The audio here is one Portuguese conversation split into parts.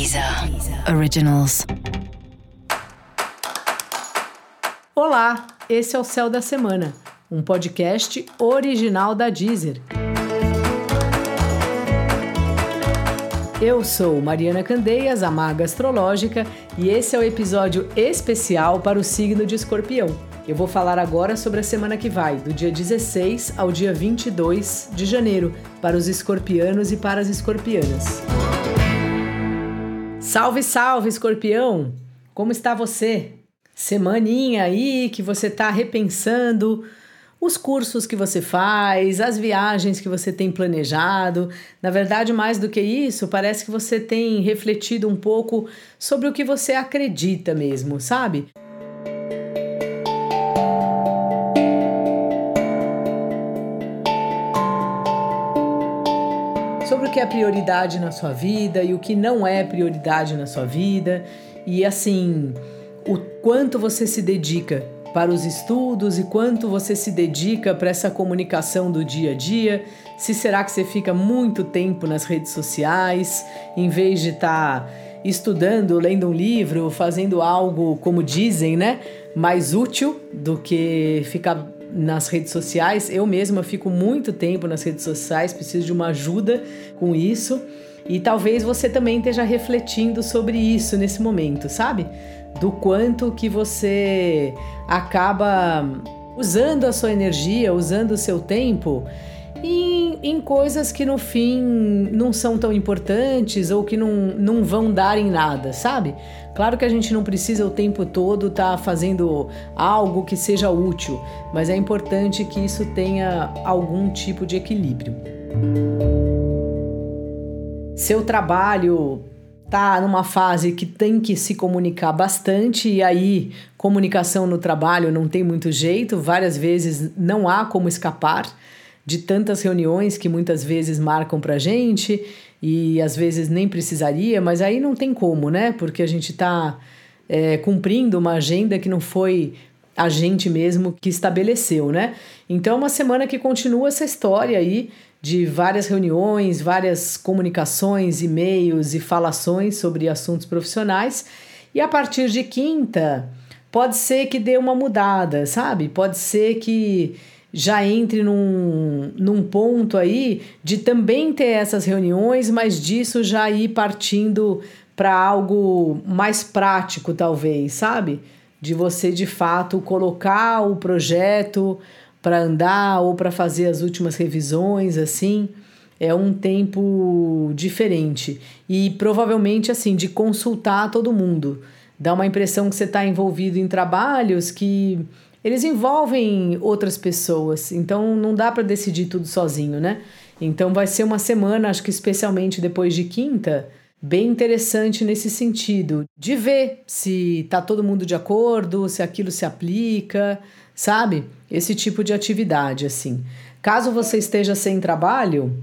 Deezer Originals. Olá, esse é o Céu da Semana, um podcast original da Deezer. Eu sou Mariana Candeias, a maga astrológica, e esse é o episódio especial para o signo de Escorpião. Eu vou falar agora sobre a semana que vai, do dia 16 ao dia 22 de janeiro, para os escorpianos e para as escorpianas. Salve, salve, escorpião! Como está você? Semaninha aí que você está repensando os cursos que você faz, as viagens que você tem planejado. Na verdade, mais do que isso, parece que você tem refletido um pouco sobre o que você acredita mesmo, sabe? Sobre o que é prioridade na sua vida e o que não é prioridade na sua vida, e assim, o quanto você se dedica para os estudos e quanto você se dedica para essa comunicação do dia a dia. Se será que você fica muito tempo nas redes sociais, em vez de estar tá estudando, lendo um livro, fazendo algo, como dizem, né, mais útil do que ficar nas redes sociais. Eu mesma fico muito tempo nas redes sociais, preciso de uma ajuda com isso. E talvez você também esteja refletindo sobre isso nesse momento, sabe? Do quanto que você acaba usando a sua energia, usando o seu tempo em, coisas que no fim não são tão importantes ou que não, não vão dar em nada, sabe? Claro que a gente não precisa o tempo todo estar tá fazendo algo que seja útil, mas é importante que isso tenha algum tipo de equilíbrio. Seu trabalho tá numa fase que tem que se comunicar bastante e aí comunicação no trabalho não tem muito jeito, várias vezes não há como escapar de tantas reuniões que muitas vezes marcam pra gente e às vezes nem precisaria, mas aí não tem como, né? Porque a gente está é, cumprindo uma agenda que não foi a gente mesmo que estabeleceu, né? Então, é uma semana que continua essa história aí de várias reuniões, várias comunicações, e-mails e falações sobre assuntos profissionais. E a partir de quinta, pode ser que dê uma mudada, sabe? Pode ser que já entre num, num ponto aí de também ter essas reuniões, mas disso já ir partindo para algo mais prático, talvez, sabe? De você de fato colocar o projeto para andar ou para fazer as últimas revisões, assim. É um tempo diferente e provavelmente assim de consultar todo mundo. Dá uma impressão que você está envolvido em trabalhos que eles envolvem outras pessoas, então não dá para decidir tudo sozinho, né? Então vai ser uma semana, acho que especialmente depois de quinta, bem interessante nesse sentido, de ver se tá todo mundo de acordo, se aquilo se aplica, sabe? Esse tipo de atividade assim. Caso você esteja sem trabalho,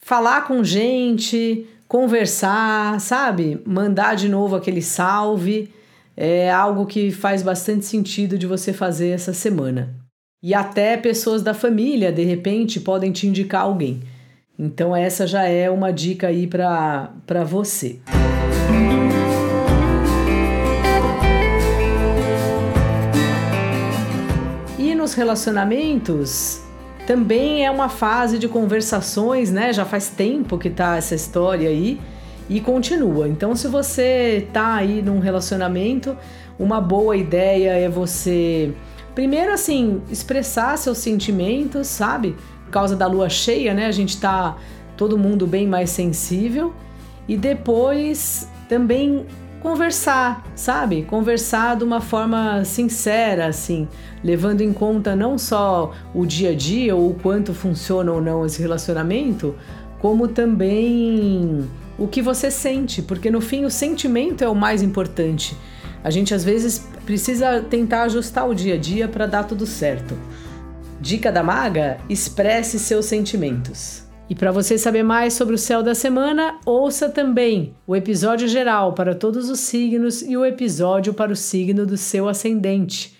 falar com gente, conversar, sabe? Mandar de novo aquele salve é algo que faz bastante sentido de você fazer essa semana. E até pessoas da família, de repente, podem te indicar alguém. Então, essa já é uma dica aí para você. E nos relacionamentos, também é uma fase de conversações, né? Já faz tempo que tá essa história aí e continua. Então, se você tá aí num relacionamento, uma boa ideia é você, primeiro, assim, expressar seus sentimentos, sabe? Por causa da lua cheia, né? A gente tá todo mundo bem mais sensível. E depois também conversar, sabe? Conversar de uma forma sincera, assim, levando em conta não só o dia a dia ou o quanto funciona ou não esse relacionamento, como também o que você sente, porque no fim o sentimento é o mais importante. A gente às vezes precisa tentar ajustar o dia a dia para dar tudo certo. Dica da maga: expresse seus sentimentos. E para você saber mais sobre o céu da semana, ouça também o episódio geral para todos os signos e o episódio para o signo do seu ascendente.